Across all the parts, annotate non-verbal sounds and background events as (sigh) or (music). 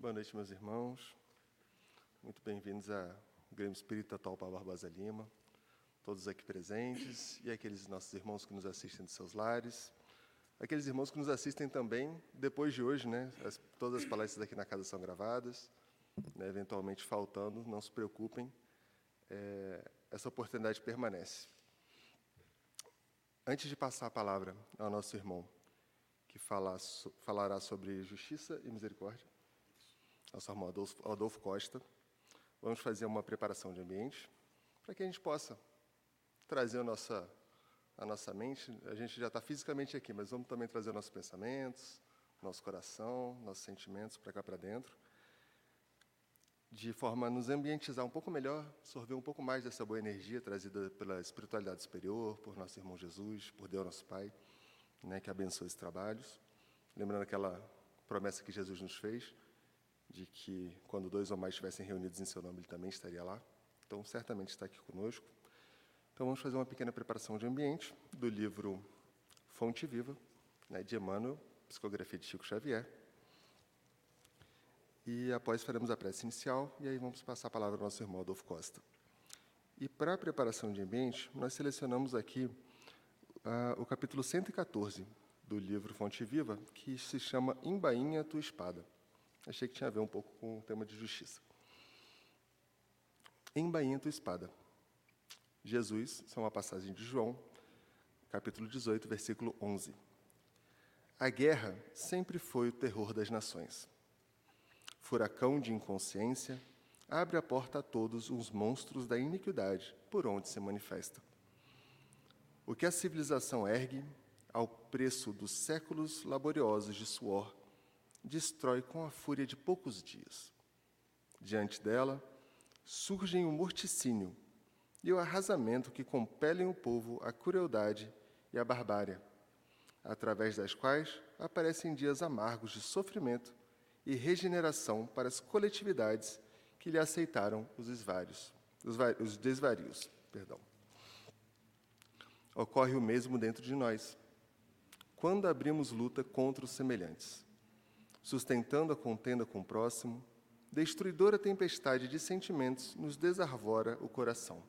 Boa noite, meus irmãos. Muito bem-vindos ao Grêmio Espírita Taupa Barbosa Lima, todos aqui presentes e aqueles nossos irmãos que nos assistem de seus lares, aqueles irmãos que nos assistem também depois de hoje, né? As, todas as palestras aqui na casa são gravadas, né? eventualmente faltando, não se preocupem, é, essa oportunidade permanece. Antes de passar a palavra ao nosso irmão, que fala, falará sobre justiça e misericórdia, nosso irmão Adolfo, Adolfo Costa, vamos fazer uma preparação de ambiente para que a gente possa trazer a nossa, a nossa mente. A gente já está fisicamente aqui, mas vamos também trazer nossos pensamentos, nosso coração, nossos sentimentos para cá para dentro, de forma a nos ambientizar um pouco melhor, absorver um pouco mais dessa boa energia trazida pela espiritualidade superior, por nosso irmão Jesus, por Deus nosso Pai, né, que abençoe esses trabalhos. Lembrando aquela promessa que Jesus nos fez, de que quando dois ou mais estivessem reunidos em seu nome, ele também estaria lá. Então, certamente está aqui conosco. Então, vamos fazer uma pequena preparação de ambiente do livro Fonte Viva, né, de Emmanuel, psicografia de Chico Xavier. E após faremos a prece inicial, e aí vamos passar a palavra ao nosso irmão Adolfo Costa. E para a preparação de ambiente, nós selecionamos aqui uh, o capítulo 114 do livro Fonte Viva, que se chama Embainha Tua Espada. Achei que tinha a ver um pouco com o tema de justiça. Embainha tua espada. Jesus, isso é uma passagem de João, capítulo 18, versículo 11. A guerra sempre foi o terror das nações. Furacão de inconsciência abre a porta a todos os monstros da iniquidade por onde se manifesta. O que a civilização ergue, ao preço dos séculos laboriosos de suor, destrói com a fúria de poucos dias. Diante dela, surgem o morticínio e o arrasamento que compelem o povo à crueldade e à barbárie, através das quais aparecem dias amargos de sofrimento e regeneração para as coletividades que lhe aceitaram os, esvários, os, os desvarios. Perdão. Ocorre o mesmo dentro de nós, quando abrimos luta contra os semelhantes sustentando a contenda com o próximo, destruidora tempestade de sentimentos nos desarvora o coração.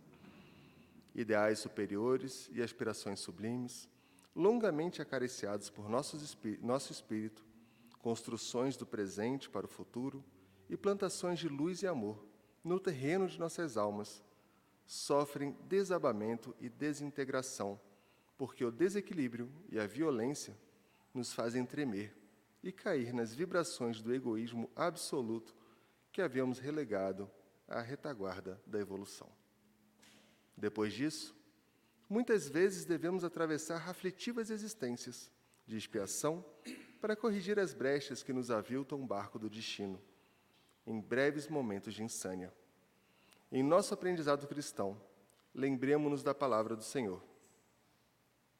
Ideais superiores e aspirações sublimes, longamente acariciados por nosso espírito, construções do presente para o futuro e plantações de luz e amor no terreno de nossas almas, sofrem desabamento e desintegração, porque o desequilíbrio e a violência nos fazem tremer e cair nas vibrações do egoísmo absoluto que havíamos relegado à retaguarda da evolução. Depois disso, muitas vezes devemos atravessar aflitivas existências de expiação para corrigir as brechas que nos aviltam o barco do destino, em breves momentos de insânia. Em nosso aprendizado cristão, lembremos-nos da palavra do Senhor.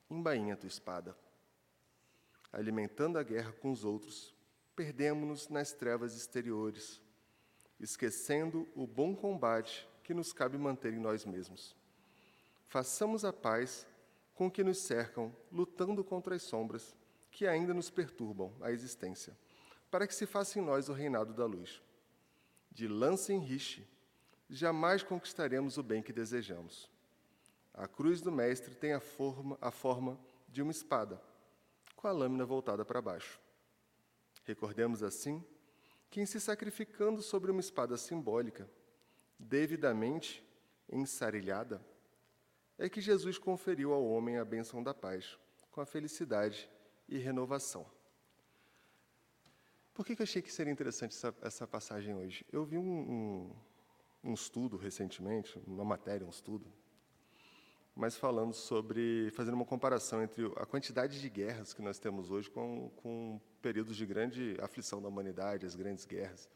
Embainha tua espada alimentando a guerra com os outros, perdemos-nos nas trevas exteriores, esquecendo o bom combate que nos cabe manter em nós mesmos. Façamos a paz com que nos cercam, lutando contra as sombras que ainda nos perturbam a existência, para que se faça em nós o reinado da luz. De lança em riche, jamais conquistaremos o bem que desejamos. A cruz do Mestre tem a forma, a forma de uma espada com a lâmina voltada para baixo. Recordemos assim que, em se sacrificando sobre uma espada simbólica, devidamente ensarilhada, é que Jesus conferiu ao homem a bênção da paz, com a felicidade e renovação. Por que, que eu achei que seria interessante essa, essa passagem hoje? Eu vi um, um, um estudo recentemente, uma matéria, um estudo, mas falando sobre, fazendo uma comparação entre a quantidade de guerras que nós temos hoje com, com períodos de grande aflição da humanidade, as grandes guerras.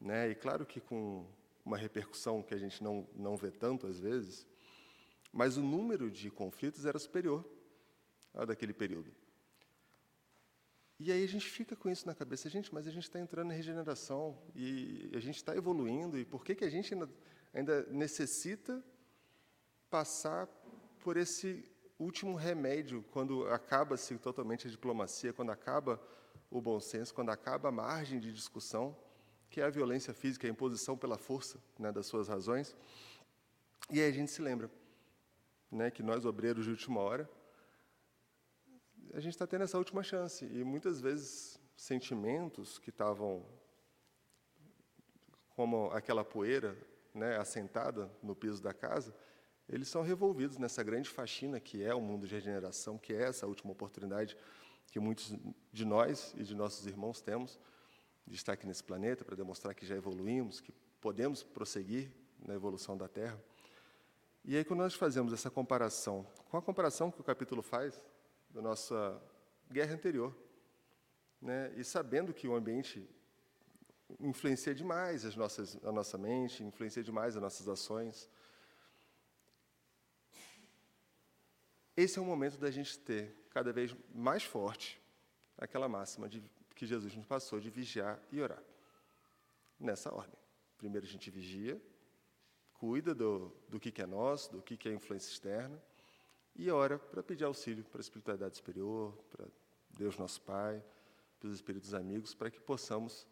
Né? E claro que com uma repercussão que a gente não, não vê tanto às vezes, mas o número de conflitos era superior ao daquele período. E aí a gente fica com isso na cabeça, gente, mas a gente está entrando em regeneração e a gente está evoluindo, e por que, que a gente ainda, ainda necessita passar por esse último remédio, quando acaba-se totalmente a diplomacia, quando acaba o bom senso, quando acaba a margem de discussão, que é a violência física, a imposição pela força né, das suas razões. E aí a gente se lembra né, que nós, obreiros de última hora, a gente está tendo essa última chance. E muitas vezes sentimentos que estavam como aquela poeira né, assentada no piso da casa, eles são revolvidos nessa grande faxina que é o mundo de regeneração, que é essa última oportunidade que muitos de nós e de nossos irmãos temos de estar aqui nesse planeta para demonstrar que já evoluímos, que podemos prosseguir na evolução da Terra. E aí, quando nós fazemos essa comparação com a comparação que o capítulo faz da nossa guerra anterior, né, e sabendo que o ambiente influencia demais as nossas, a nossa mente, influencia demais as nossas ações, esse é o momento da gente ter cada vez mais forte aquela máxima de, que Jesus nos passou de vigiar e orar. Nessa ordem. Primeiro a gente vigia, cuida do, do que, que é nosso, do que, que é influência externa, e ora para pedir auxílio para a espiritualidade superior, para Deus nosso Pai, para os espíritos amigos, para que possamos,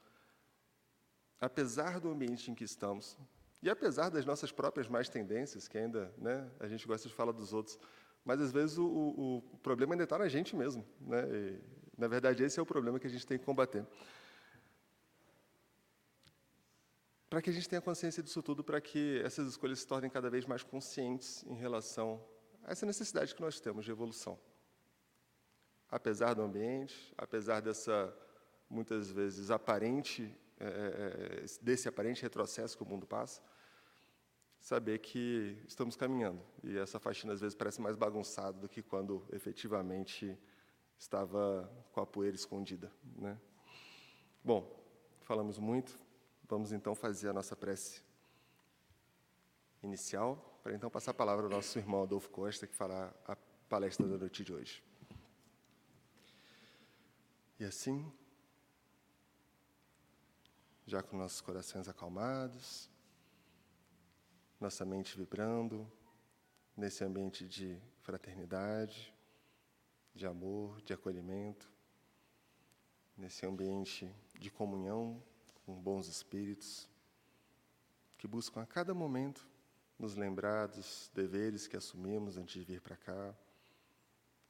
apesar do ambiente em que estamos, e apesar das nossas próprias más tendências, que ainda né, a gente gosta de falar dos outros, mas às vezes o, o, o problema ainda está na gente mesmo. Né? E, na verdade, esse é o problema que a gente tem que combater. Para que a gente tenha consciência disso tudo, para que essas escolhas se tornem cada vez mais conscientes em relação a essa necessidade que nós temos de evolução. Apesar do ambiente, apesar dessa, muitas vezes, aparente, é, desse aparente retrocesso que o mundo passa, saber que estamos caminhando. E essa faxina, às vezes, parece mais bagunçada do que quando efetivamente estava com a poeira escondida. Né? Bom, falamos muito, vamos então fazer a nossa prece inicial, para então passar a palavra ao nosso irmão Adolfo Costa, que fará a palestra da noite de hoje. E assim, já com nossos corações acalmados, nossa mente vibrando nesse ambiente de fraternidade, de amor, de acolhimento, nesse ambiente de comunhão com bons espíritos que buscam a cada momento nos lembrar dos deveres que assumimos antes de vir para cá,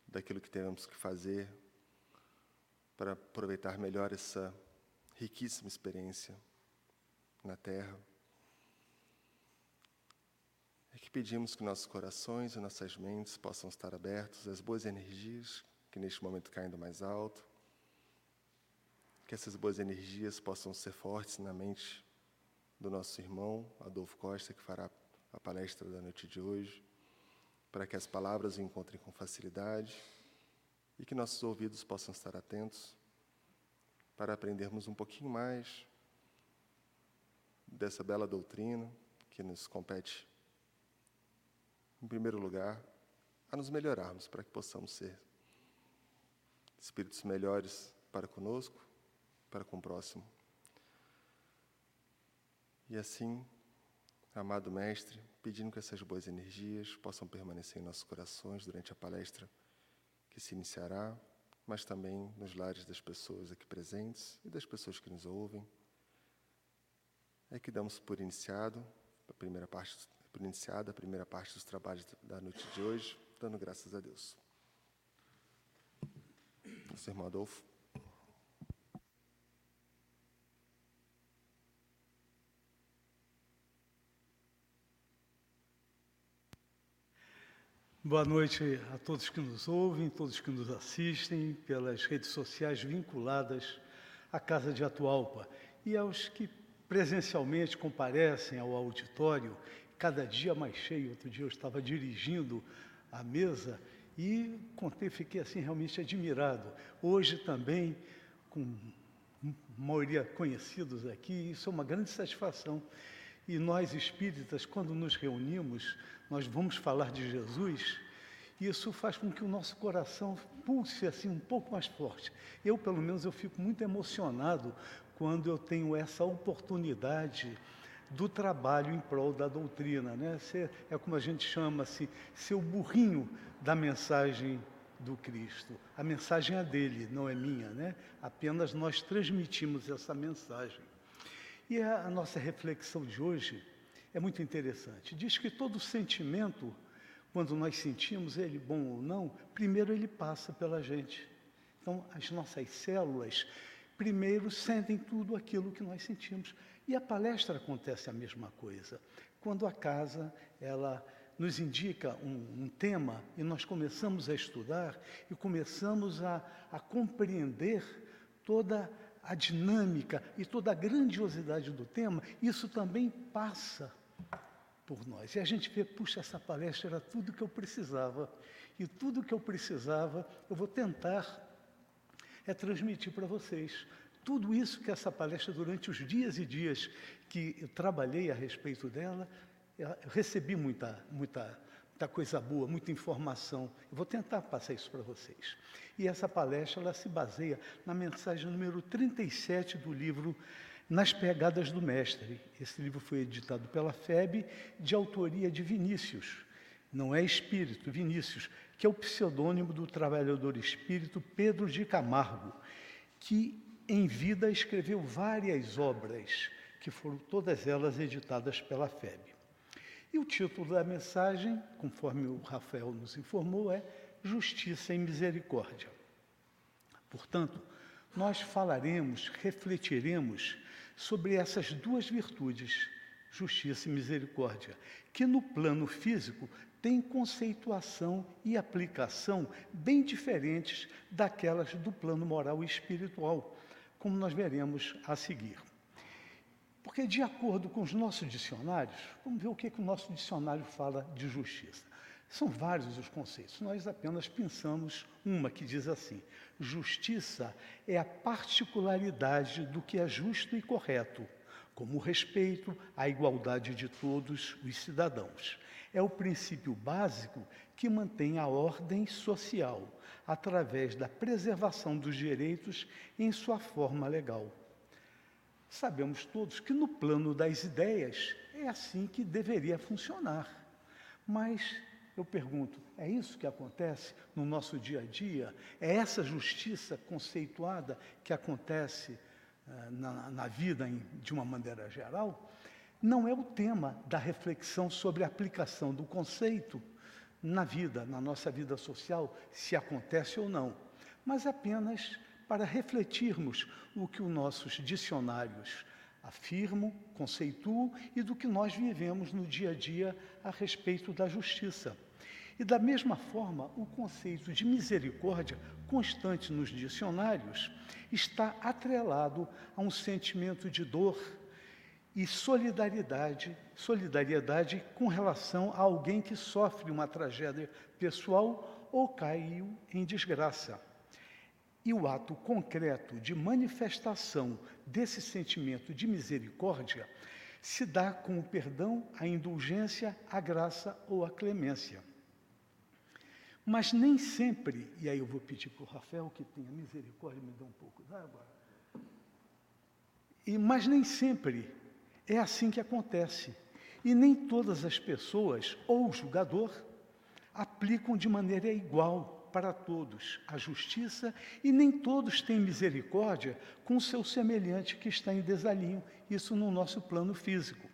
daquilo que temos que fazer para aproveitar melhor essa riquíssima experiência na Terra é que pedimos que nossos corações e nossas mentes possam estar abertos às boas energias que neste momento caem do mais alto, que essas boas energias possam ser fortes na mente do nosso irmão Adolfo Costa, que fará a palestra da noite de hoje, para que as palavras o encontrem com facilidade e que nossos ouvidos possam estar atentos para aprendermos um pouquinho mais dessa bela doutrina que nos compete em primeiro lugar, a nos melhorarmos para que possamos ser espíritos melhores para conosco, para com o próximo. E assim, amado Mestre, pedindo que essas boas energias possam permanecer em nossos corações durante a palestra que se iniciará, mas também nos lares das pessoas aqui presentes e das pessoas que nos ouvem. É que damos por iniciado a primeira parte por iniciada a primeira parte dos trabalhos da noite de hoje, dando graças a Deus. Nosso irmão Adolfo. Boa noite a todos que nos ouvem, todos que nos assistem pelas redes sociais vinculadas à Casa de Atualpa e aos que presencialmente comparecem ao auditório cada dia mais cheio. Outro dia eu estava dirigindo a mesa e contei, fiquei assim realmente admirado. Hoje também, com maioria conhecidos aqui, isso é uma grande satisfação. E nós espíritas, quando nos reunimos, nós vamos falar de Jesus, isso faz com que o nosso coração pulse assim um pouco mais forte. Eu, pelo menos, eu fico muito emocionado quando eu tenho essa oportunidade do trabalho em prol da doutrina. Né? É como a gente chama assim, ser o burrinho da mensagem do Cristo. A mensagem é dele, não é minha, né? Apenas nós transmitimos essa mensagem. E a nossa reflexão de hoje é muito interessante. Diz que todo sentimento, quando nós sentimos ele bom ou não, primeiro ele passa pela gente. Então, as nossas células primeiro sentem tudo aquilo que nós sentimos. E a palestra acontece a mesma coisa. Quando a casa ela nos indica um, um, tema e nós começamos a estudar e começamos a, a compreender toda a dinâmica e toda a grandiosidade do tema, isso também passa por nós. E a gente vê, puxa, essa palestra era tudo que eu precisava. E tudo que eu precisava, eu vou tentar é transmitir para vocês. Tudo isso que essa palestra, durante os dias e dias que eu trabalhei a respeito dela, eu recebi muita, muita, muita coisa boa, muita informação. Eu vou tentar passar isso para vocês. E essa palestra ela se baseia na mensagem número 37 do livro Nas Pegadas do Mestre. Esse livro foi editado pela FEB, de autoria de Vinícius. Não é espírito, Vinícius, que é o pseudônimo do trabalhador espírito Pedro de Camargo, que em vida escreveu várias obras, que foram todas elas editadas pela FEB. E o título da mensagem, conforme o Rafael nos informou, é Justiça e Misericórdia. Portanto, nós falaremos, refletiremos sobre essas duas virtudes, justiça e misericórdia, que no plano físico têm conceituação e aplicação bem diferentes daquelas do plano moral e espiritual, como nós veremos a seguir. Porque, de acordo com os nossos dicionários, vamos ver o que, que o nosso dicionário fala de justiça. São vários os conceitos, nós apenas pensamos uma que diz assim: justiça é a particularidade do que é justo e correto, como o respeito à igualdade de todos os cidadãos. É o princípio básico que mantém a ordem social através da preservação dos direitos em sua forma legal. Sabemos todos que no plano das ideias é assim que deveria funcionar. Mas eu pergunto, é isso que acontece no nosso dia a dia? É essa justiça conceituada que acontece uh, na, na, vida em, de uma maneira geral? Não é o tema da reflexão sobre a aplicação do conceito na vida, na nossa vida social, se acontece ou não, mas apenas para refletirmos o que os nossos dicionários afirmam, conceituam e do que nós vivemos no dia a dia a respeito da justiça. E da mesma forma, o conceito de misericórdia, constante nos dicionários, está atrelado a um sentimento de dor e solidariedade, solidariedade com relação a alguém que sofre uma tragédia pessoal ou caiu em desgraça. E o ato concreto de manifestação desse sentimento de misericórdia se dá com o perdão, a indulgência, a graça ou a clemência. Mas nem sempre, e aí eu vou pedir para o Rafael que tenha misericórdia, me dá um pouco d'água. E, mas nem sempre é assim que acontece. E nem todas as pessoas, ou o julgador, aplicam de maneira igual para todos a justiça e nem todos têm misericórdia com o seu semelhante que está em desalinho, isso no nosso plano físico.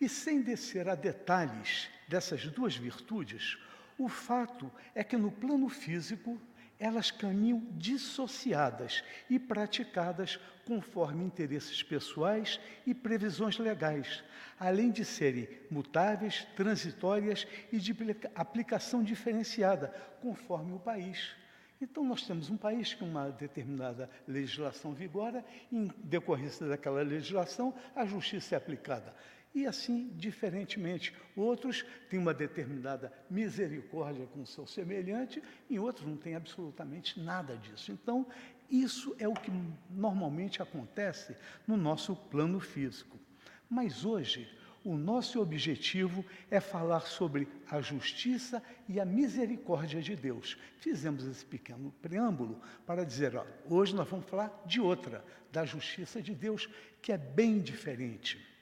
E sem descer a detalhes dessas duas virtudes, o fato é que no plano físico elas caminham dissociadas e praticadas conforme interesses pessoais e previsões legais, além de serem mutáveis, transitórias e de aplicação diferenciada, conforme o país. Então, nós temos um país que uma determinada legislação vigora, e, em decorrência daquela legislação, a justiça é aplicada. E assim, diferentemente, outros têm uma determinada misericórdia com o seu semelhante, e outros não têm absolutamente nada disso. Então, isso é o que normalmente acontece no nosso plano físico. Mas hoje, o nosso objetivo é falar sobre a justiça e a misericórdia de Deus. Fizemos esse pequeno preâmbulo para dizer, ó, hoje nós vamos falar de outra, da justiça de Deus, que é bem diferente.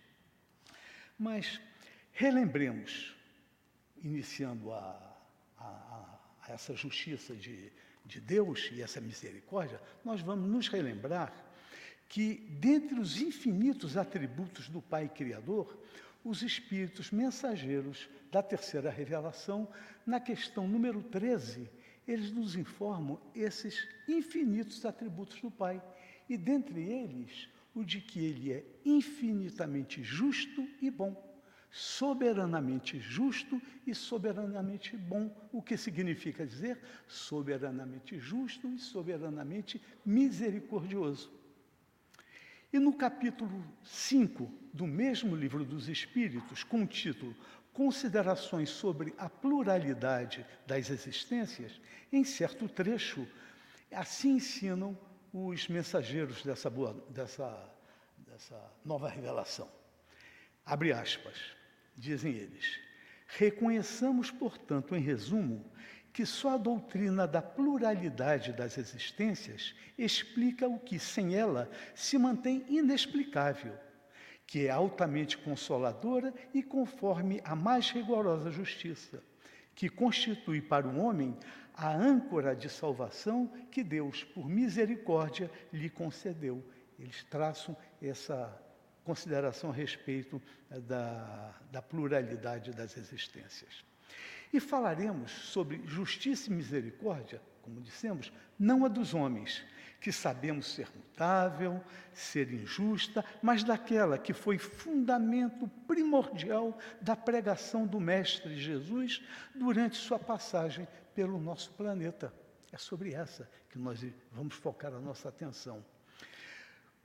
Mas relembremos, iniciando a, a, a essa justiça de, de Deus e essa misericórdia, nós vamos nos relembrar que, dentre os infinitos atributos do Pai Criador, os espíritos mensageiros da terceira revelação, na questão número 13, eles nos informam esses infinitos atributos do Pai. E dentre eles, o de que ele é infinitamente justo e bom. Soberanamente justo e soberanamente bom. O que significa dizer soberanamente justo e soberanamente misericordioso. E no capítulo 5 do mesmo livro dos Espíritos, com o título Considerações sobre a pluralidade das existências, em certo trecho, assim ensinam os mensageiros dessa, boa, dessa, dessa nova revelação. Abre aspas, dizem eles. Reconheçamos, portanto, em resumo, que só a doutrina da pluralidade das existências explica o que, sem ela, se mantém inexplicável, que é altamente consoladora e conforme a mais rigorosa justiça, que constitui para o homem a âncora de salvação que Deus, por misericórdia, lhe concedeu. Eles traçam essa consideração a respeito da, da pluralidade das existências. E falaremos sobre justiça e misericórdia, como dissemos, não a dos homens, que sabemos ser mutável, ser injusta, mas daquela que foi fundamento primordial da pregação do Mestre Jesus durante sua passagem pelo nosso planeta. É sobre essa que nós vamos focar a nossa atenção.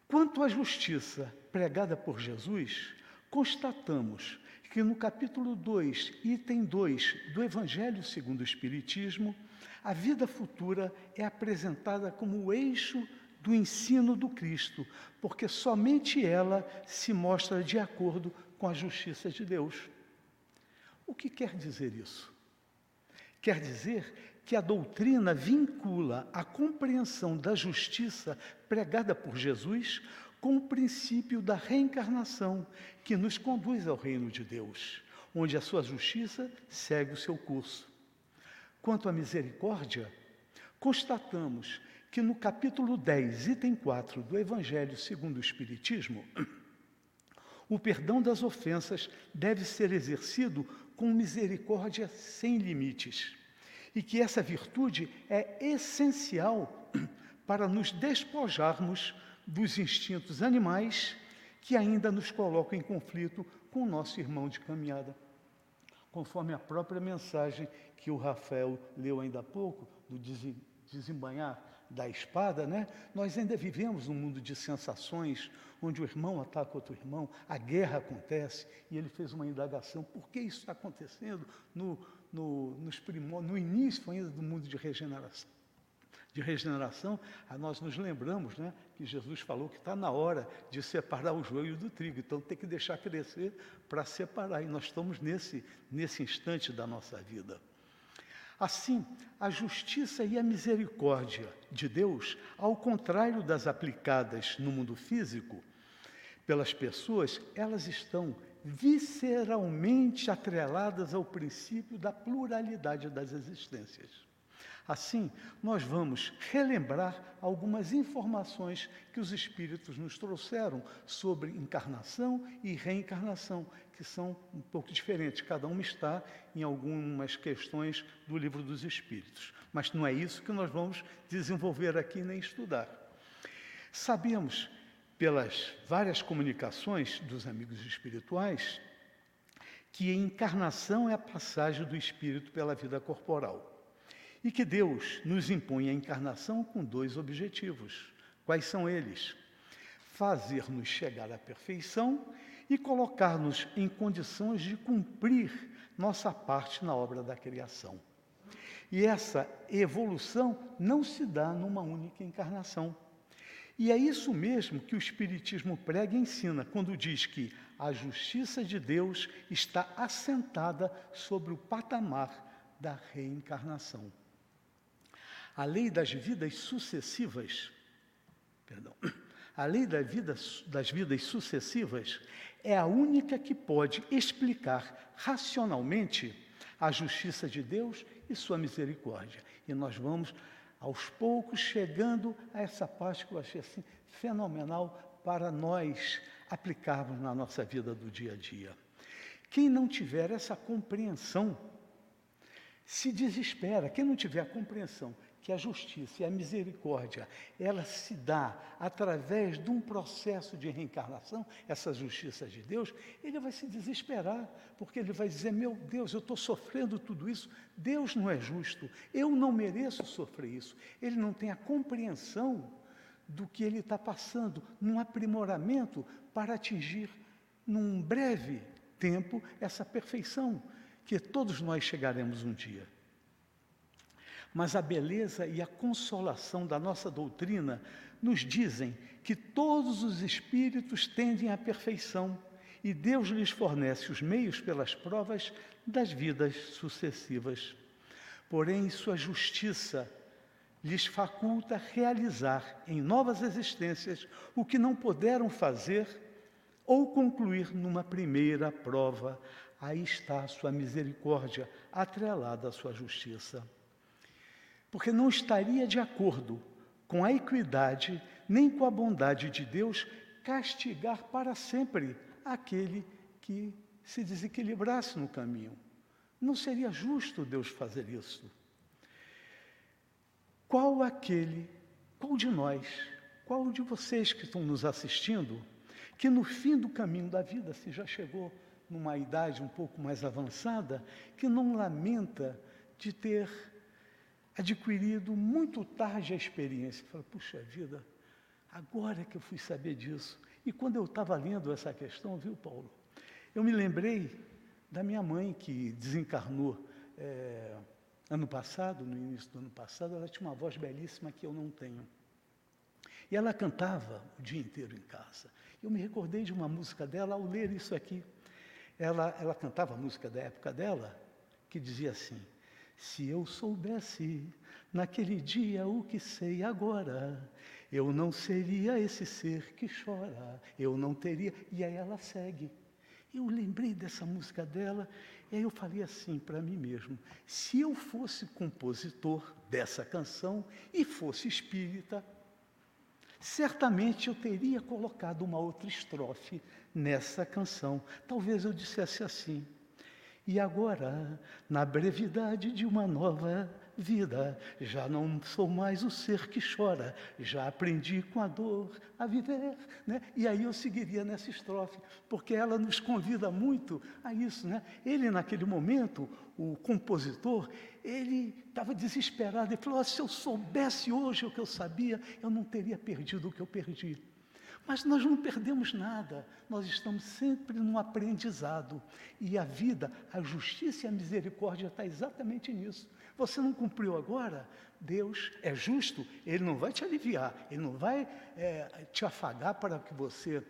Quanto à justiça pregada por Jesus, constatamos que no capítulo 2, item 2 do Evangelho segundo o Espiritismo, a vida futura é apresentada como o eixo do ensino do Cristo, porque somente ela se mostra de acordo com a justiça de Deus. O que quer dizer isso? Quer dizer que a doutrina vincula a compreensão da justiça pregada por Jesus com o princípio da reencarnação, que nos conduz ao reino de Deus, onde a sua justiça segue o seu curso. Quanto à misericórdia, constatamos que no capítulo 10, item 4 do Evangelho segundo o Espiritismo, (clears throat) o perdão das ofensas deve ser exercido com misericórdia sem limites, e que essa virtude é essencial (clears throat) para nos despojarmos dos instintos animais que ainda nos colocam em conflito com o nosso irmão de caminhada. Conforme a própria mensagem que o Rafael leu ainda há pouco, do desembanhar da espada, né? Nós ainda vivemos num mundo de sensações, onde o irmão ataca outro irmão, a guerra acontece, e ele fez uma indagação: por que isso está acontecendo no, no, nos no início ainda do mundo de regeneração? de regeneração, nós nos lembramos né, que Jesus falou que está na hora de separar o joio do trigo, então tem que deixar crescer para separar, e nós estamos nesse, nesse instante da nossa vida. Assim, a justiça e a misericórdia de Deus, ao contrário das aplicadas no mundo físico pelas pessoas, elas estão visceralmente atreladas ao princípio da pluralidade das existências. Assim, nós vamos relembrar algumas informações que os Espíritos nos trouxeram sobre encarnação e reencarnação, que são um pouco diferentes. Cada uma está em algumas questões do Livro dos Espíritos. Mas não é isso que nós vamos desenvolver aqui nem estudar. Sabemos, pelas várias comunicações dos amigos espirituais, que a encarnação é a passagem do espírito pela vida corporal. E que Deus nos impõe a encarnação com dois objetivos. Quais são eles? Fazer-nos chegar à perfeição e colocar-nos em condições de cumprir nossa parte na obra da criação. E essa evolução não se dá numa única encarnação. E é isso mesmo que o Espiritismo prega e ensina quando diz que a justiça de Deus está assentada sobre o patamar da reencarnação. A lei das vidas sucessivas, perdão, a lei da vida, das vidas sucessivas é a única que pode explicar racionalmente a justiça de Deus e sua misericórdia. E nós vamos, aos poucos, chegando a essa parte que eu achei assim fenomenal para nós aplicarmos na nossa vida do dia a dia. Quem não tiver essa compreensão se desespera. Quem não tiver a compreensão que a justiça e a misericórdia, ela se dá através de um processo de reencarnação, essa justiça de Deus, ele vai se desesperar, porque ele vai dizer: Meu Deus, eu estou sofrendo tudo isso, Deus não é justo, eu não mereço sofrer isso. Ele não tem a compreensão do que ele está passando, num aprimoramento para atingir, num breve tempo, essa perfeição, que todos nós chegaremos um dia. Mas a beleza e a consolação da nossa doutrina nos dizem que todos os espíritos tendem à perfeição e Deus lhes fornece os meios pelas provas das vidas sucessivas. Porém, sua justiça lhes faculta realizar em novas existências o que não puderam fazer ou concluir numa primeira prova. Aí está a sua misericórdia atrelada à sua justiça porque não estaria de acordo com a equidade nem com a bondade de Deus castigar para sempre aquele que se desequilibrasse no caminho. Não seria justo Deus fazer isso. Qual aquele, qual de nós, qual de vocês que estão nos assistindo, que no fim do caminho da vida, se já chegou numa idade um pouco mais avançada, que não lamenta de ter adquirido muito tarde a experiência. Fala, puxa vida, agora que eu fui saber disso. E quando eu estava lendo essa questão, viu, Paulo? Eu me lembrei da minha mãe que desencarnou é, ano passado, no início do ano passado. Ela tinha uma voz belíssima que eu não tenho. E ela cantava o dia inteiro em casa. Eu me recordei de uma música dela ao ler isso aqui. Ela, ela cantava a música da época dela, que dizia assim: se eu soubesse naquele dia o que sei agora, eu não seria esse ser que chora, eu não teria. E aí ela segue. Eu lembrei dessa música dela, e aí eu falei assim para mim mesmo: se eu fosse compositor dessa canção e fosse espírita, certamente eu teria colocado uma outra estrofe nessa canção. Talvez eu dissesse assim: e agora, na brevidade de uma nova vida, já não sou mais o ser que chora, já aprendi com a dor a viver. Né? E aí eu seguiria nessa estrofe, porque ela nos convida muito a isso. Né? Ele, naquele momento, o compositor, ele estava desesperado. Ele falou: oh, se eu soubesse hoje o que eu sabia, eu não teria perdido o que eu perdi. Mas nós não perdemos nada, nós estamos sempre num aprendizado. E a vida, a justiça e a misericórdia está exatamente nisso. Você não cumpriu agora, Deus é justo, Ele não vai te aliviar, Ele não vai é, te afagar para que você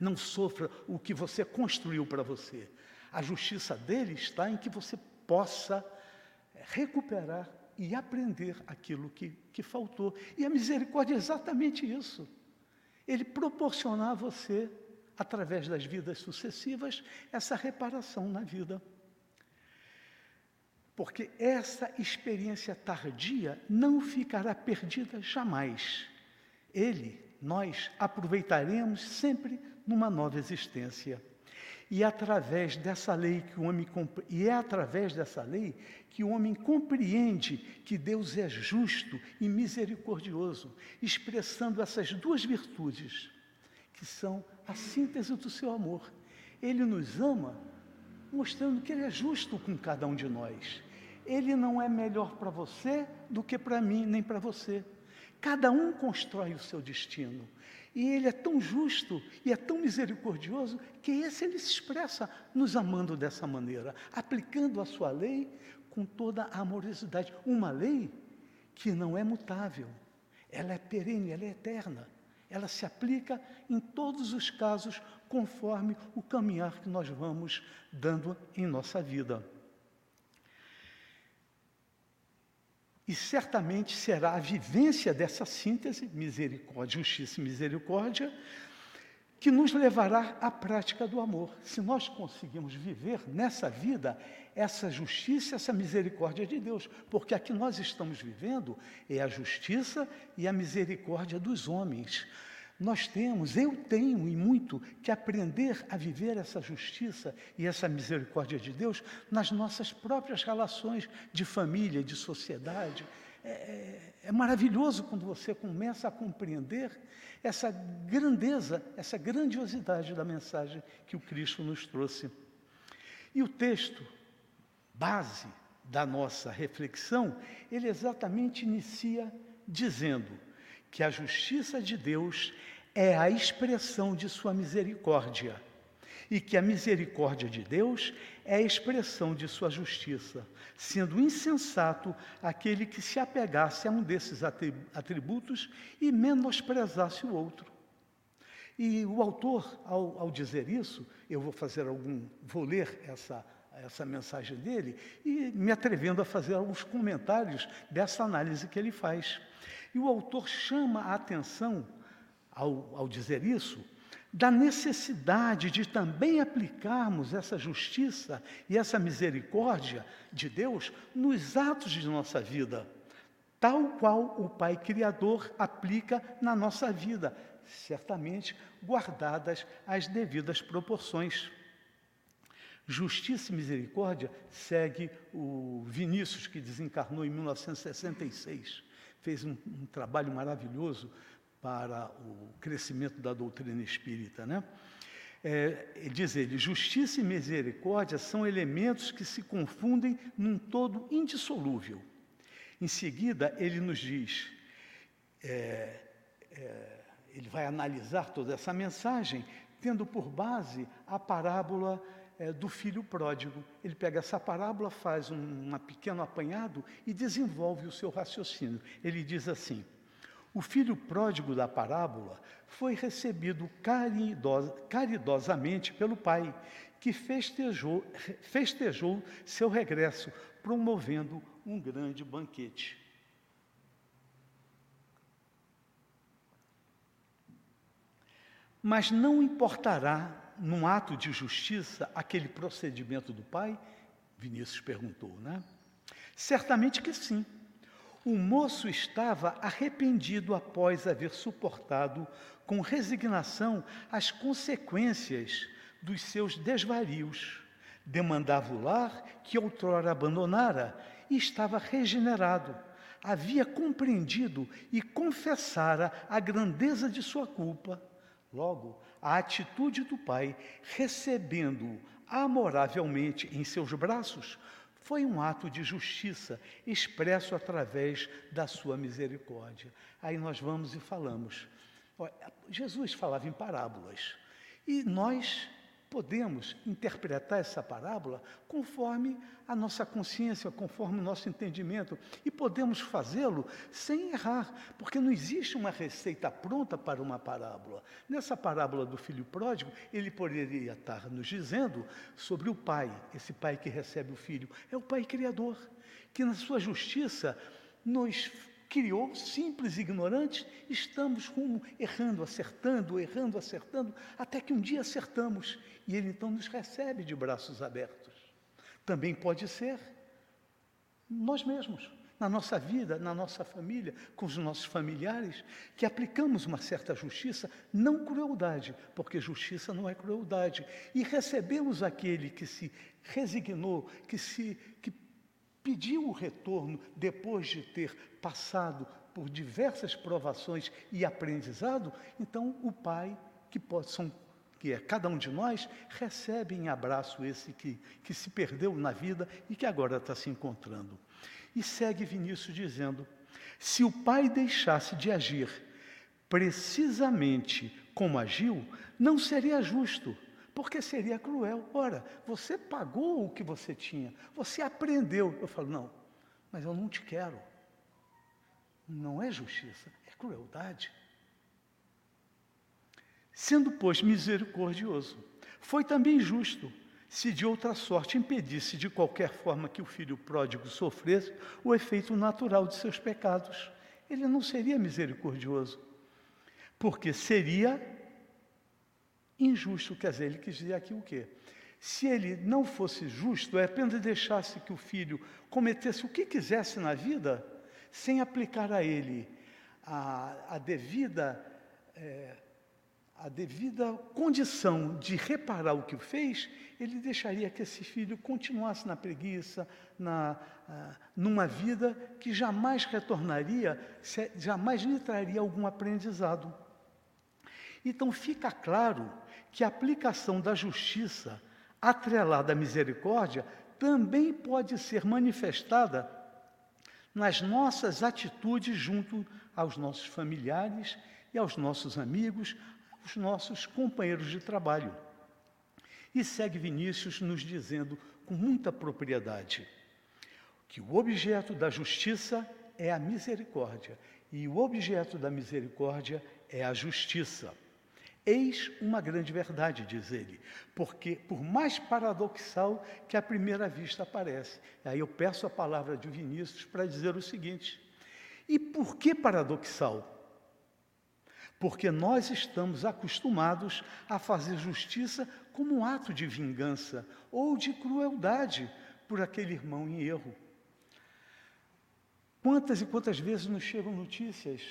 não sofra o que você construiu para você. A justiça dele está em que você possa recuperar e aprender aquilo que, que faltou. E a misericórdia é exatamente isso ele proporcionar a você, através das vidas sucessivas, essa reparação na vida. Porque essa experiência tardia não ficará perdida jamais. Ele, nós, aproveitaremos sempre numa nova existência. E é através dessa lei que o homem e é através dessa lei que o homem compreende que Deus é justo e misericordioso, expressando essas duas virtudes, que são a síntese do seu amor. Ele nos ama, mostrando que ele é justo com cada um de nós. Ele não é melhor para você do que para mim, nem para você. Cada um constrói o seu destino. E ele é tão justo e é tão misericordioso que esse ele se expressa nos amando dessa maneira, aplicando a sua lei com toda a amorosidade. Uma lei que não é mutável, ela é perene, ela é eterna. Ela se aplica em todos os casos conforme o caminhar que nós vamos dando em nossa vida. E certamente será a vivência dessa síntese, misericórdia, justiça e misericórdia, que nos levará à prática do amor. Se nós conseguimos viver nessa vida essa justiça, essa misericórdia de Deus, porque a que nós estamos vivendo é a justiça e a misericórdia dos homens. Nós temos, eu tenho e muito, que aprender a viver essa justiça e essa misericórdia de Deus nas nossas próprias relações de família, de sociedade. É, é, é maravilhoso quando você começa a compreender essa grandeza, essa grandiosidade da mensagem que o Cristo nos trouxe. E o texto, base da nossa reflexão, ele exatamente inicia dizendo que a justiça de Deus é a expressão de sua misericórdia e que a misericórdia de Deus é a expressão de sua justiça, sendo insensato aquele que se apegasse a um desses atributos e menosprezasse o outro. E o autor, ao, ao dizer isso, eu vou fazer algum, vou ler essa essa mensagem dele e me atrevendo a fazer alguns comentários dessa análise que ele faz. E o autor chama a atenção, ao, ao dizer isso, da necessidade de também aplicarmos essa justiça e essa misericórdia de Deus nos atos de nossa vida, tal qual o Pai Criador aplica na nossa vida, certamente guardadas as devidas proporções. Justiça e misericórdia segue o Vinícius, que desencarnou em 1966. Fez um, um trabalho maravilhoso para o crescimento da doutrina espírita. Né? É, diz ele: justiça e misericórdia são elementos que se confundem num todo indissolúvel. Em seguida, ele nos diz, é, é, ele vai analisar toda essa mensagem, tendo por base a parábola é, do filho pródigo. Ele pega essa parábola, faz um, um pequeno apanhado e desenvolve o seu raciocínio. Ele diz assim. O filho pródigo da parábola foi recebido caridosamente pelo pai, que festejou, festejou seu regresso, promovendo um grande banquete. Mas não importará, num ato de justiça, aquele procedimento do pai? Vinícius perguntou, né? Certamente que sim. O moço estava arrependido após haver suportado com resignação as consequências dos seus desvarios. Demandava o lar que outrora abandonara e estava regenerado. Havia compreendido e confessara a grandeza de sua culpa. Logo, a atitude do pai, recebendo-o amoravelmente em seus braços, foi um ato de justiça expresso através da sua misericórdia. Aí nós vamos e falamos. Jesus falava em parábolas. E nós podemos interpretar essa parábola conforme a nossa consciência, conforme o nosso entendimento, e podemos fazê-lo sem errar, porque não existe uma receita pronta para uma parábola. Nessa parábola do filho pródigo, ele poderia estar nos dizendo sobre o pai, esse pai que recebe o filho, é o pai criador, que na sua justiça nos criou, simples ignorantes, estamos como errando, acertando, errando, acertando, até que um dia acertamos e Ele então nos recebe de braços abertos. Também pode ser nós mesmos, na nossa vida, na nossa família, com os nossos familiares, que aplicamos uma certa justiça, não crueldade, porque justiça não é crueldade, e recebemos aquele que se resignou, que se que pediu o retorno depois de ter passado por diversas provações e aprendizado, então o Pai, que, são, que é cada um de nós, recebe em abraço esse que, que se perdeu na vida e que agora está se encontrando. E segue Vinícius dizendo: se o Pai deixasse de agir precisamente como agiu, não seria justo porque seria cruel. Ora, você pagou o que você tinha, você aprendeu. Eu falo, não, mas eu não te quero. Não é justiça, é crueldade. Sendo, pois, misericordioso, foi também justo se de outra sorte impedisse de qualquer forma que o filho pródigo sofresse o efeito natural de seus pecados. Ele não seria misericordioso, porque seria injusto. Quer dizer, ele quis dizer aqui o quê? Se ele não fosse justo, é apenas deixasse que o filho cometesse o que quisesse na vida, sem aplicar a ele a, a devida. É, a devida condição de reparar o que fez, ele deixaria que esse filho continuasse na preguiça, na, numa vida que jamais retornaria, jamais lhe traria algum aprendizado. Então fica claro que a aplicação da justiça atrelada à misericórdia também pode ser manifestada nas nossas atitudes junto aos nossos familiares e aos nossos amigos, aos nossos companheiros de trabalho. E segue Vinícius nos dizendo com muita propriedade que o objeto da justiça é a misericórdia e o objeto da misericórdia é a justiça. Eis uma grande verdade, diz ele, porque por mais paradoxal que à primeira vista parece. Aí eu peço a palavra de Vinícius para dizer o seguinte: e por que paradoxal? Porque nós estamos acostumados a fazer justiça como um ato de vingança ou de crueldade por aquele irmão em erro. Quantas e quantas vezes nos chegam notícias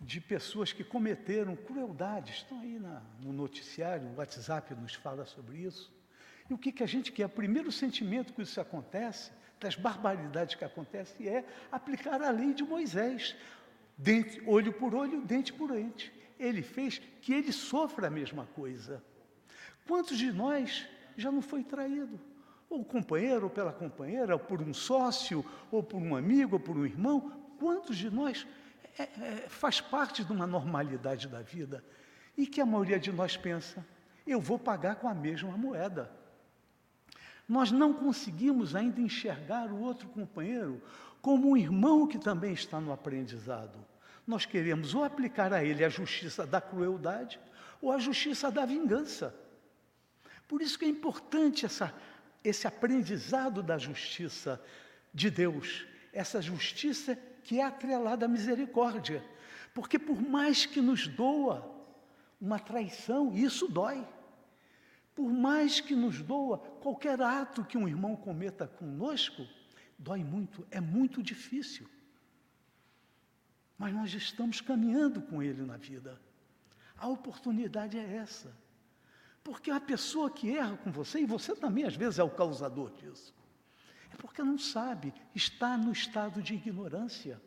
de pessoas que cometeram crueldades. Estão aí na, no noticiário, o WhatsApp nos fala sobre isso. E o que, que a gente quer? O primeiro sentimento que isso acontece, das barbaridades que acontecem, é aplicar a lei de Moisés. Dente, olho por olho, dente por dente. Ele fez que ele sofra a mesma coisa. Quantos de nós já não foi traído? Ou companheiro, ou pela companheira, ou por um sócio, ou por um amigo, ou por um irmão? Quantos de nós é, é, faz parte de uma normalidade da vida e que a maioria de nós pensa: eu vou pagar com a mesma moeda. Nós não conseguimos ainda enxergar o outro companheiro como um irmão que também está no aprendizado. Nós queremos ou aplicar a ele a justiça da crueldade ou a justiça da vingança. Por isso que é importante essa, esse aprendizado da justiça de Deus, essa justiça que é atrelada à misericórdia. Porque por mais que nos doa uma traição, isso dói. Por mais que nos doa qualquer ato que um irmão cometa conosco, dói muito, é muito difícil. Mas nós estamos caminhando com ele na vida. A oportunidade é essa. Porque a pessoa que erra com você, e você também às vezes é o causador disso, é porque não sabe, está no estado de ignorância.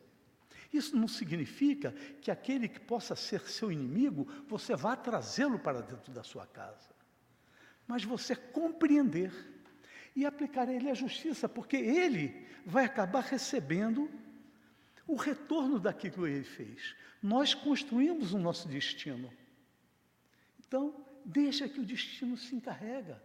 Isso não significa que aquele que possa ser seu inimigo, você vá trazê-lo para dentro da sua casa. Mas você compreender e aplicar a ele a justiça, porque ele vai acabar recebendo o retorno daquilo que ele fez. Nós construímos o nosso destino. Então, deixa que o destino se encarrega.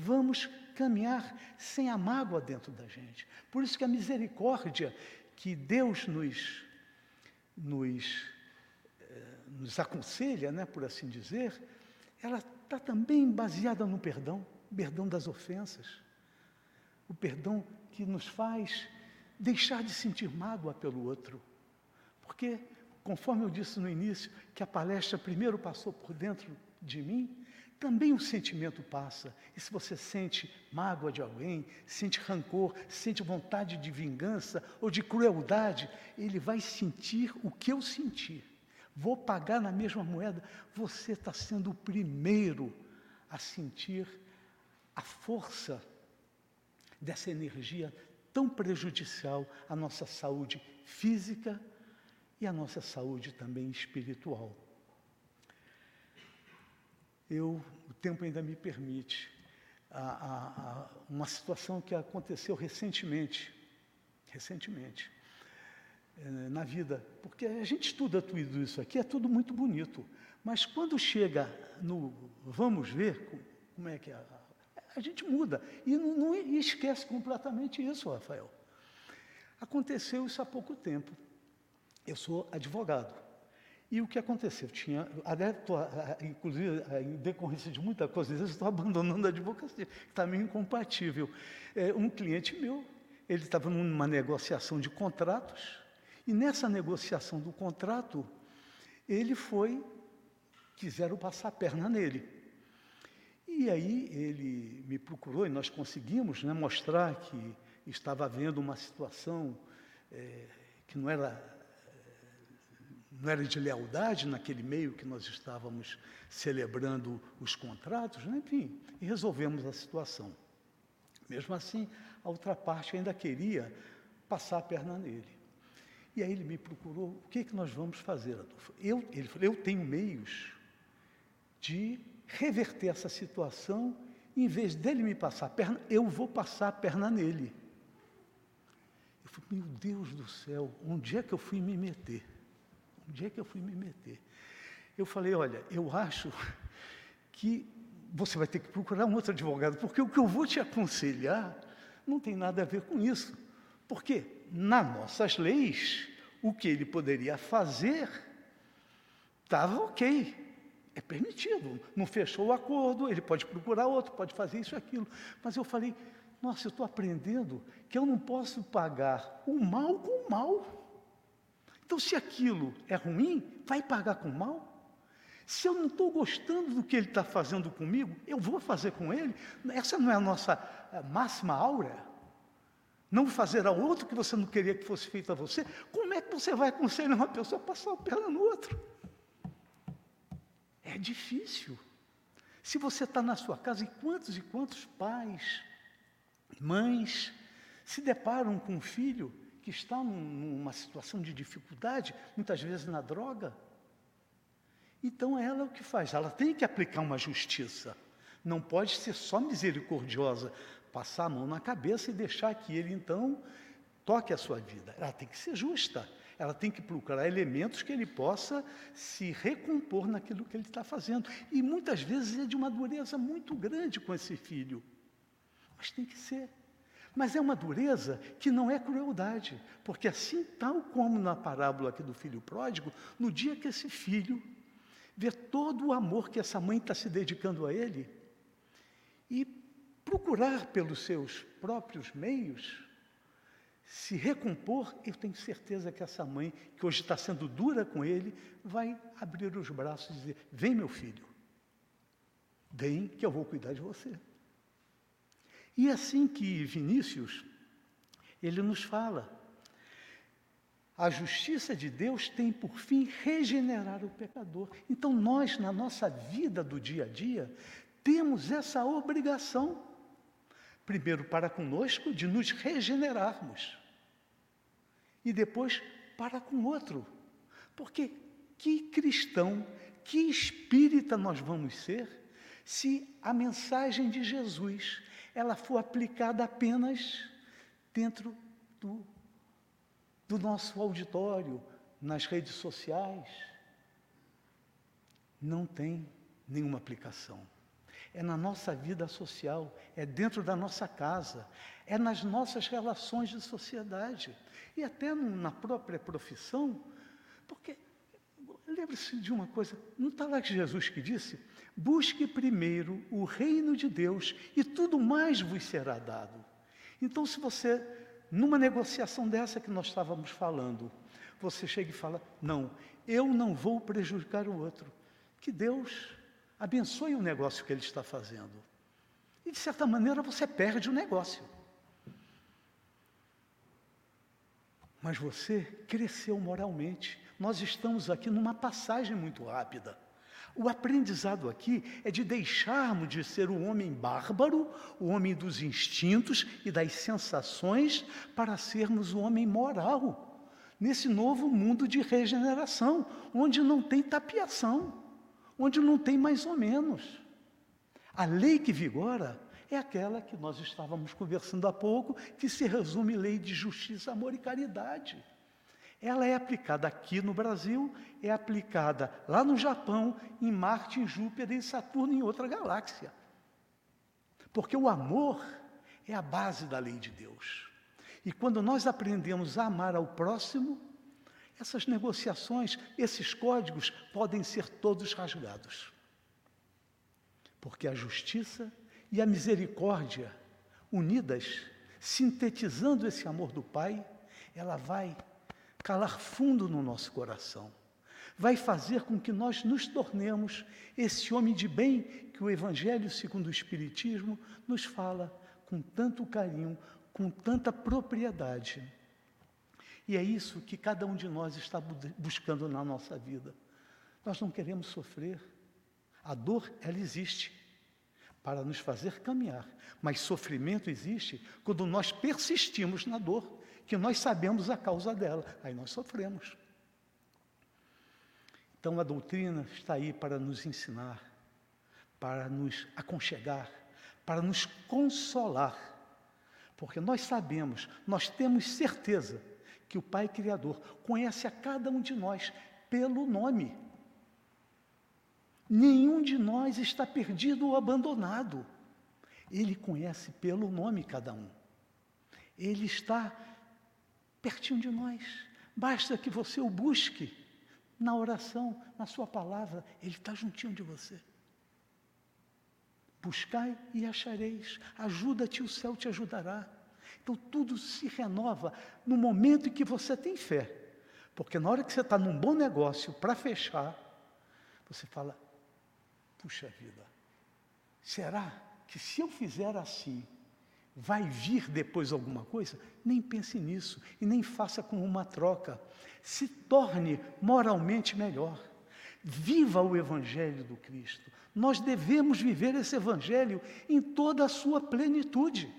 Vamos caminhar sem a mágoa dentro da gente. Por isso que a misericórdia que Deus nos, nos, eh, nos aconselha, né, por assim dizer, ela está também baseada no perdão, perdão das ofensas, o perdão que nos faz deixar de sentir mágoa pelo outro. Porque, conforme eu disse no início, que a palestra primeiro passou por dentro de mim, também o sentimento passa. E se você sente mágoa de alguém, sente rancor, sente vontade de vingança ou de crueldade, ele vai sentir o que eu senti. Vou pagar na mesma moeda. Você está sendo o primeiro a sentir a força dessa energia tão prejudicial à nossa saúde física e à nossa saúde também espiritual eu, o tempo ainda me permite, a, a, a uma situação que aconteceu recentemente, recentemente, é, na vida, porque a gente estuda tudo isso aqui, é tudo muito bonito, mas quando chega no vamos ver como é que é, a gente muda e não, não esquece completamente isso, Rafael. Aconteceu isso há pouco tempo. Eu sou advogado. E o que aconteceu? Tinha, inclusive, em decorrência de muita coisa, eu estou (laughs) abandonando a advocacia, está meio incompatível. É, um cliente meu, ele estava numa negociação de contratos, e nessa negociação do contrato, ele foi quiseram passar a perna nele. E aí ele me procurou e nós conseguimos né, mostrar que estava havendo uma situação é, que não era, não era de lealdade naquele meio que nós estávamos celebrando os contratos, né, enfim, e resolvemos a situação. Mesmo assim, a outra parte ainda queria passar a perna nele. E aí ele me procurou, o que, é que nós vamos fazer, Adolfo? Eu, ele falou, eu tenho meios de reverter essa situação, em vez dele me passar a perna, eu vou passar a perna nele. Eu falei, meu Deus do céu, onde é que eu fui me meter? Onde é que eu fui me meter? Eu falei, olha, eu acho que você vai ter que procurar um outro advogado, porque o que eu vou te aconselhar não tem nada a ver com isso. Porque nas nossas leis, o que ele poderia fazer estava ok é permitido. Não fechou o acordo, ele pode procurar outro, pode fazer isso e aquilo. Mas eu falei, nossa, eu estou aprendendo que eu não posso pagar o mal com o mal. Então, se aquilo é ruim, vai pagar com mal. Se eu não estou gostando do que ele está fazendo comigo, eu vou fazer com ele. Essa não é a nossa eh, máxima aura. Não fazer ao outro que você não queria que fosse feito a você. Como é que você vai aconselhar uma pessoa a passar a perna no outro? É difícil. Se você está na sua casa, e quantos e quantos pais, mães, se deparam com um filho que está numa situação de dificuldade, muitas vezes na droga? Então ela o que faz? Ela tem que aplicar uma justiça. Não pode ser só misericordiosa, passar a mão na cabeça e deixar que ele então toque a sua vida. Ela tem que ser justa ela tem que procurar elementos que ele possa se recompor naquilo que ele está fazendo. E muitas vezes é de uma dureza muito grande com esse filho. Mas tem que ser. Mas é uma dureza que não é crueldade, porque assim, tal como na parábola aqui do filho pródigo, no dia que esse filho vê todo o amor que essa mãe está se dedicando a ele, e procurar pelos seus próprios meios, se recompor, eu tenho certeza que essa mãe, que hoje está sendo dura com ele, vai abrir os braços e dizer: Vem, meu filho, vem que eu vou cuidar de você. E assim que Vinícius, ele nos fala. A justiça de Deus tem por fim regenerar o pecador. Então, nós, na nossa vida do dia a dia, temos essa obrigação primeiro para conosco, de nos regenerarmos, e depois para com o outro. Porque que cristão, que espírita nós vamos ser se a mensagem de Jesus ela for aplicada apenas dentro do, do nosso auditório, nas redes sociais? Não tem nenhuma aplicação é na nossa vida social, é dentro da nossa casa, é nas nossas relações de sociedade e até na própria profissão, porque lembre-se de uma coisa, não está lá que Jesus que disse: busque primeiro o reino de Deus e tudo mais vos será dado. Então, se você, numa negociação dessa que nós estávamos falando, você chega e fala: não, eu não vou prejudicar o outro, que Deus abençoe o negócio que ele está fazendo. E, de certa maneira, você perde o negócio. Mas você cresceu moralmente. Nós estamos aqui numa passagem muito rápida. O aprendizado aqui é de deixarmos de ser o homem bárbaro, o homem dos instintos e das sensações, para sermos o homem moral, nesse novo mundo de regeneração, onde não tem tapiação onde não tem mais ou menos. A lei que vigora é aquela que nós estávamos conversando há pouco, que se resume lei de justiça, amor e caridade. Ela é aplicada aqui no Brasil, é aplicada lá no Japão, em Marte, em Júpiter, em Saturno em outra galáxia. Porque o amor é a base da lei de Deus. E quando nós aprendemos a amar ao próximo, essas negociações, esses códigos podem ser todos rasgados. Porque a justiça e a misericórdia unidas, sintetizando esse amor do Pai, ela vai calar fundo no nosso coração, vai fazer com que nós nos tornemos esse homem de bem que o Evangelho, segundo o Espiritismo, nos fala com tanto carinho, com tanta propriedade. E é isso que cada um de nós está buscando na nossa vida. Nós não queremos sofrer. A dor, ela existe para nos fazer caminhar, mas sofrimento existe quando nós persistimos na dor, que nós sabemos a causa dela, aí nós sofremos. Então a doutrina está aí para nos ensinar, para nos aconchegar, para nos consolar, porque nós sabemos, nós temos certeza que o Pai Criador conhece a cada um de nós pelo nome. Nenhum de nós está perdido ou abandonado. Ele conhece pelo nome cada um. Ele está pertinho de nós. Basta que você o busque na oração, na sua palavra, Ele está juntinho de você. Buscai e achareis, ajuda-te, o céu te ajudará. Então tudo se renova no momento em que você tem fé. Porque na hora que você está num bom negócio para fechar, você fala: puxa vida, será que se eu fizer assim, vai vir depois alguma coisa? Nem pense nisso e nem faça com uma troca. Se torne moralmente melhor. Viva o Evangelho do Cristo. Nós devemos viver esse Evangelho em toda a sua plenitude.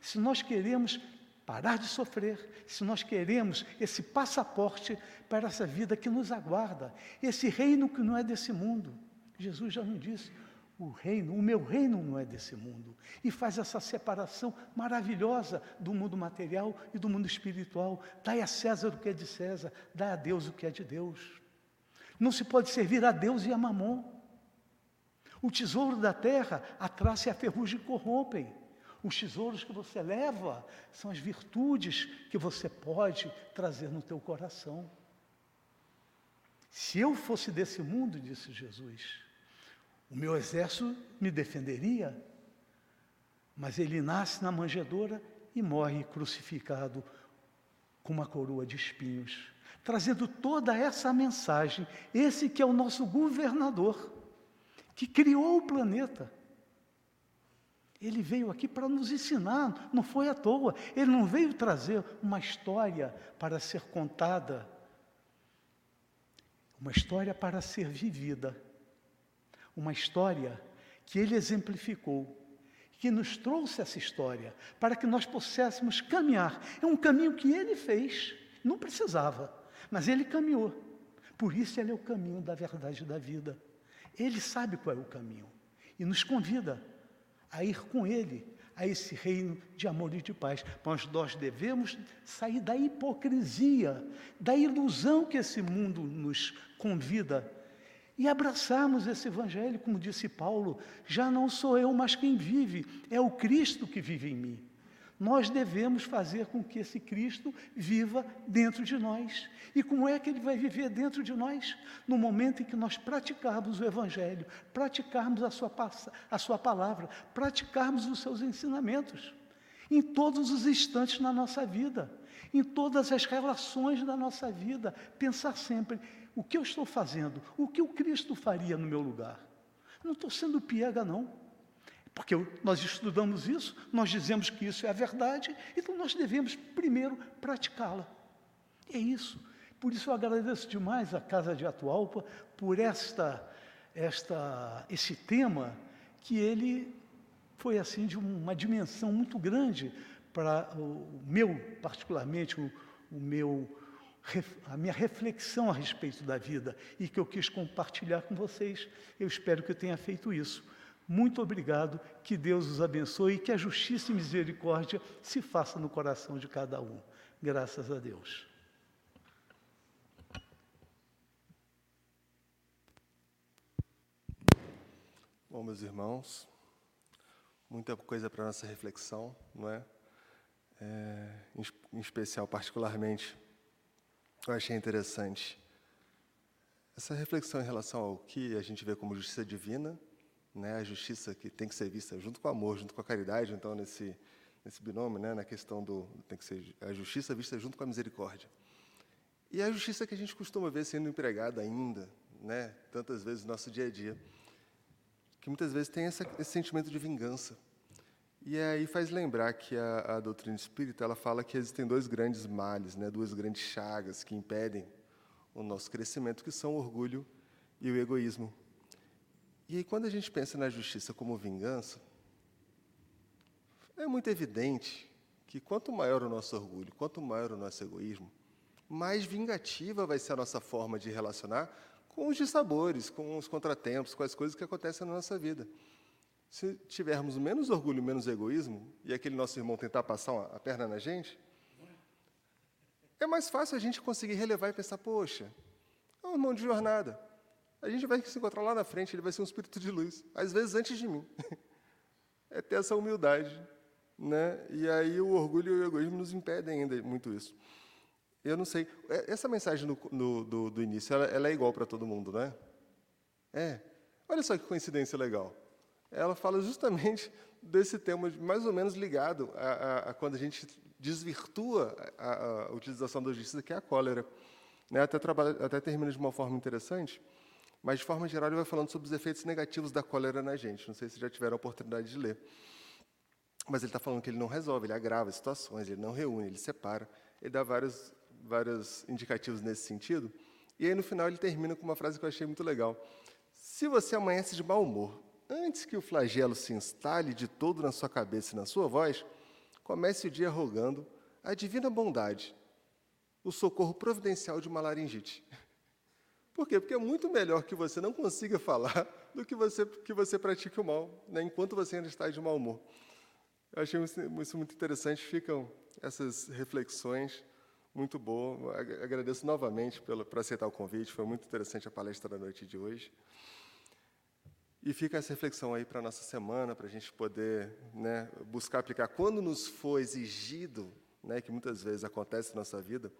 Se nós queremos parar de sofrer, se nós queremos esse passaporte para essa vida que nos aguarda, esse reino que não é desse mundo. Jesus já nos disse: o reino, o meu reino não é desse mundo. E faz essa separação maravilhosa do mundo material e do mundo espiritual. Dai a César o que é de César, dai a Deus o que é de Deus. Não se pode servir a Deus e a mamon. O tesouro da terra, a traça e a ferrugem corrompem. Os tesouros que você leva são as virtudes que você pode trazer no teu coração. Se eu fosse desse mundo, disse Jesus, o meu exército me defenderia, mas ele nasce na manjedoura e morre crucificado com uma coroa de espinhos, trazendo toda essa mensagem. Esse que é o nosso governador, que criou o planeta. Ele veio aqui para nos ensinar, não foi à toa. Ele não veio trazer uma história para ser contada, uma história para ser vivida uma história que ele exemplificou, que nos trouxe essa história, para que nós pudéssemos caminhar. É um caminho que ele fez, não precisava, mas ele caminhou. Por isso ele é o caminho da verdade da vida. Ele sabe qual é o caminho e nos convida a ir com ele a esse reino de amor e de paz. Mas nós devemos sair da hipocrisia, da ilusão que esse mundo nos convida e abraçarmos esse Evangelho, como disse Paulo: já não sou eu, mas quem vive, é o Cristo que vive em mim. Nós devemos fazer com que esse Cristo viva dentro de nós. E como é que ele vai viver dentro de nós? No momento em que nós praticarmos o Evangelho, praticarmos a sua, a sua palavra, praticarmos os seus ensinamentos. Em todos os instantes na nossa vida, em todas as relações da nossa vida, pensar sempre: o que eu estou fazendo? O que o Cristo faria no meu lugar? Não estou sendo piega, não. Porque nós estudamos isso, nós dizemos que isso é a verdade, então nós devemos primeiro praticá-la. É isso. Por isso eu agradeço demais a Casa de Atualpa por esta, esta, esse tema que ele foi assim de uma dimensão muito grande para o meu, particularmente o, o meu a minha reflexão a respeito da vida e que eu quis compartilhar com vocês. Eu espero que eu tenha feito isso. Muito obrigado, que Deus os abençoe e que a justiça e misericórdia se faça no coração de cada um. Graças a Deus. Bom, meus irmãos, muita coisa para nossa reflexão, não é? é em especial, particularmente, eu achei interessante essa reflexão em relação ao que a gente vê como justiça divina, né, a justiça que tem que ser vista junto com o amor, junto com a caridade, então nesse nesse binômio, né, na questão do tem que ser a justiça vista junto com a misericórdia. E a justiça que a gente costuma ver sendo empregada ainda, né, tantas vezes no nosso dia a dia, que muitas vezes tem essa, esse sentimento de vingança. E aí faz lembrar que a, a, doutrina espírita ela fala que existem dois grandes males, né, duas grandes chagas que impedem o nosso crescimento, que são o orgulho e o egoísmo. E aí, quando a gente pensa na justiça como vingança, é muito evidente que quanto maior o nosso orgulho, quanto maior o nosso egoísmo, mais vingativa vai ser a nossa forma de relacionar com os dissabores, com os contratempos, com as coisas que acontecem na nossa vida. Se tivermos menos orgulho, menos egoísmo, e aquele nosso irmão tentar passar a perna na gente, é mais fácil a gente conseguir relevar e pensar, poxa, é um irmão de jornada. A gente vai se encontrar lá na frente, ele vai ser um espírito de luz, às vezes antes de mim. (laughs) É ter essa humildade. Né? E aí o orgulho e o egoísmo nos impedem ainda muito isso. Eu não sei. É, essa mensagem no, no, do, do, início, ela, ela é igual para todo mundo, né? É. Olha só que coincidência legal. Ela fala justamente (laughs) desse tema, mais ou menos ligado a, a, a quando a gente desvirtua a, a, utilização da justiça, que é a cólera. Né? Até, trabalha, até termina de uma forma interessante, mas de forma geral ele vai falando sobre os efeitos negativos da cólera na gente. Não sei se já tiveram a oportunidade de ler. Mas ele está falando que ele não resolve, ele agrava situações, ele não reúne, ele separa. Ele dá vários, vários indicativos nesse sentido. E aí, no final, ele termina com uma frase que eu achei muito legal. Se você amanhece de mau humor, antes que o flagelo se instale de todo na sua cabeça e na sua voz, comece o dia rogando a divina bondade, o socorro providencial de uma laringite. Por quê? Porque é muito melhor que você não consiga falar do que você, que você pratique o mal, né, enquanto você ainda está de mau humor. Eu achei isso muito interessante, ficam essas reflexões muito boas. Agradeço novamente pelo, por aceitar o convite, foi muito interessante a palestra da noite de hoje. E fica essa reflexão aí para a nossa semana, para a gente poder né, buscar aplicar. Quando nos for exigido, né, que muitas vezes acontece na nossa vida,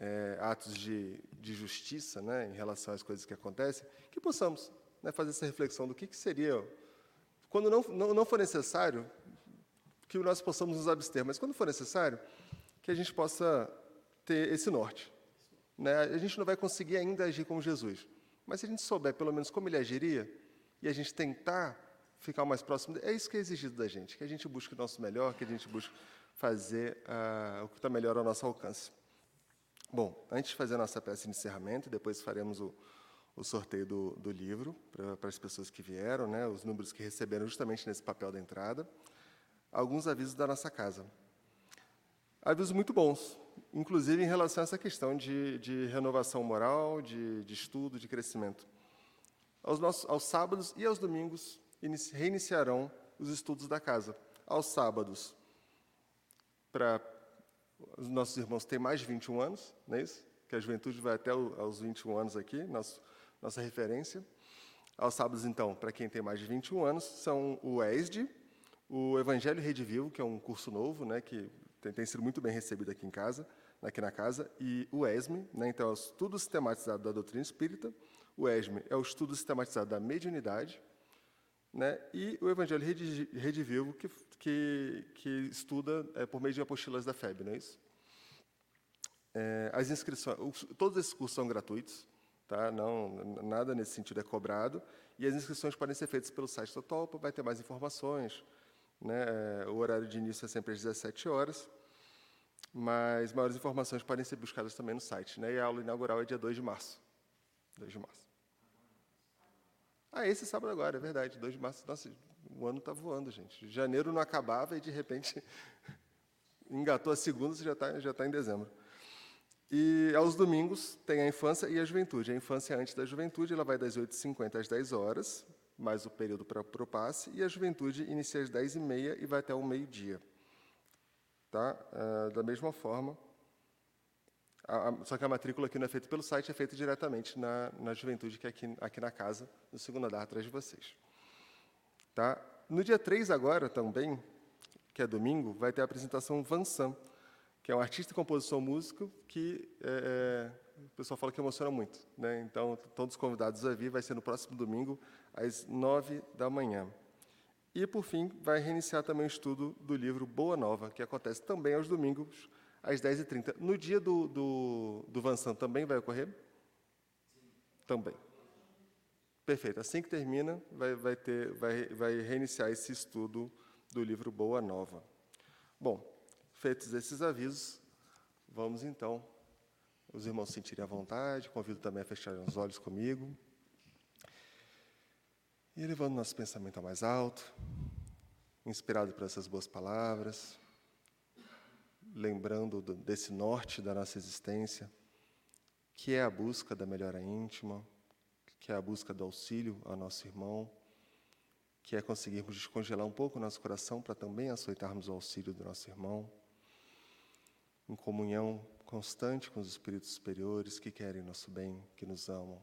é, atos de, de justiça né, em relação às coisas que acontecem, que possamos né, fazer essa reflexão do que, que seria. Quando não, não, não for necessário, que nós possamos nos abster, mas quando for necessário, que a gente possa ter esse norte. Né? A gente não vai conseguir ainda agir como Jesus, mas se a gente souber pelo menos como ele agiria e a gente tentar ficar mais próximo, é isso que é exigido da gente, que a gente busque o nosso melhor, que a gente busque fazer uh, o que está melhor ao nosso alcance. Bom, antes de fazer a nossa peça de encerramento, depois faremos o, o sorteio do, do livro para as pessoas que vieram, né, os números que receberam justamente nesse papel da entrada alguns avisos da nossa casa. Avisos muito bons, inclusive em relação a essa questão de, de renovação moral, de, de, estudo, de crescimento. Aos, nossos, aos sábados e aos domingos reiniciarão os estudos da casa. Aos sábados, para os nossos irmãos têm mais de 21 anos, não é isso? Que a juventude vai até aos 21 anos aqui, nosso, nossa referência. Aos sábados, então, para quem tem mais de 21 anos, são o ESD, o Evangelho Rede Vivo, que é um curso novo, né, que tem, tem, sido muito bem recebido aqui em casa, aqui na casa, e o ESME, né, então é o estudo sistematizado da doutrina espírita, o ESME é o estudo sistematizado da mediunidade, né, e o Evangelho Rede, Vivo, que, que, que estuda é, por meio de apostilas da FEB, não é isso? É, as inscrições, os, todos esses cursos são gratuitos, tá? não, nada nesse sentido é cobrado, e as inscrições podem ser feitas pelo site da Topa, vai ter mais informações, né? O horário de início é sempre às 17 horas, mas maiores informações podem ser buscadas também no site. Né? E a aula inaugural é dia 2 de março. 2 de março. Ah, esse sábado agora, é verdade, 2 de março. Nossa, o ano está voando, gente. Janeiro não acabava e, de repente, (laughs) engatou a segunda, você já está já tá em dezembro. E aos domingos tem a infância e a juventude. A infância é antes da juventude, ela vai das 8h50 às 10 horas, mais o período para o passe, e a juventude inicia às 10h30 e vai até o meio-dia. Tá? Uh, da mesma forma, a, a, só que a matrícula aqui não é feita pelo site, é feita diretamente na, na juventude, que é aqui, aqui na casa, no segundo andar atrás de vocês. Tá? No dia 3 agora também, que é domingo, vai ter a apresentação Vansan, que é um artista, compositor, músico, que é, é o pessoal fala que emociona muito. Né? Então, todos os convidados a vir, vai ser no próximo domingo, às nove da manhã. E, por fim, vai reiniciar também o estudo do livro Boa Nova, que acontece também aos domingos, às 10h30. No dia do, do, do Vansan também vai ocorrer? Também. Perfeito. Assim que termina, vai, vai, ter, vai, vai reiniciar esse estudo do livro Boa Nova. Bom, feitos esses avisos, vamos então, os irmãos sentirem à vontade, convido também a fecharem os olhos comigo. E levando nosso pensamento ao mais alto, inspirado por essas boas palavras, lembrando desse norte da nossa existência, que é a busca da melhora íntima, que é a busca do auxílio ao nosso irmão, que é conseguirmos descongelar um pouco o nosso coração para também aceitarmos o auxílio do nosso irmão, em comunhão constante com os espíritos superiores que querem nosso bem, que nos amam,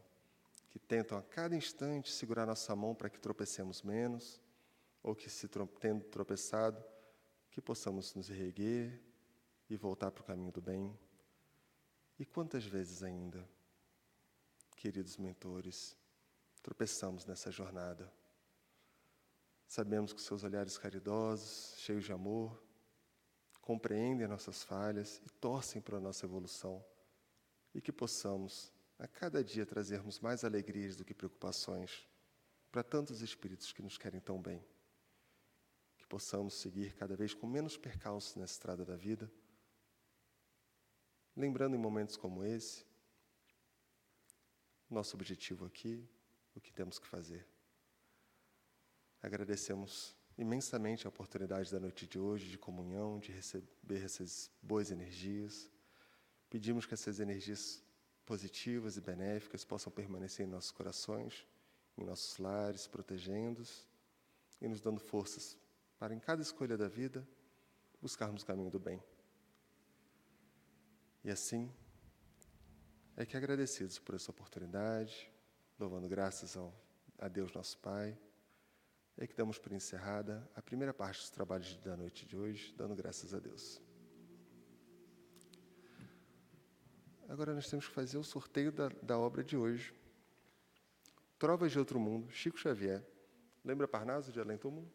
que tentam a cada instante segurar nossa mão para que tropecemos menos, ou que, se tendo tropeçado, que possamos nos reerguer e voltar para o caminho do bem. E quantas vezes ainda, queridos mentores, tropeçamos nessa jornada? Sabemos que seus olhares caridosos, cheios de amor, compreendem nossas falhas e torcem para a nossa evolução, e que possamos, a cada dia, trazermos mais alegrias do que preocupações para tantos espíritos que nos querem tão bem. Que possamos seguir cada vez com menos percalços na estrada da vida, lembrando em momentos como esse, nosso objetivo aqui, o que temos que fazer. Agradecemos imensamente a oportunidade da noite de hoje de comunhão, de receber essas boas energias. Pedimos que essas energias positivas e benéficas possam permanecer em nossos corações, em nossos lares, protegendo-os e nos dando forças para, em cada escolha da vida, buscarmos o caminho do bem. E assim, é que agradecidos por essa oportunidade, louvando graças ao, a Deus nosso Pai, é que damos por encerrada a primeira parte dos trabalhos da noite de hoje, dando graças a Deus. Agora nós temos que fazer o sorteio da, da obra de hoje. Trovas de Outro Mundo, Chico Xavier. Lembra Parnaso de Além Túmulo?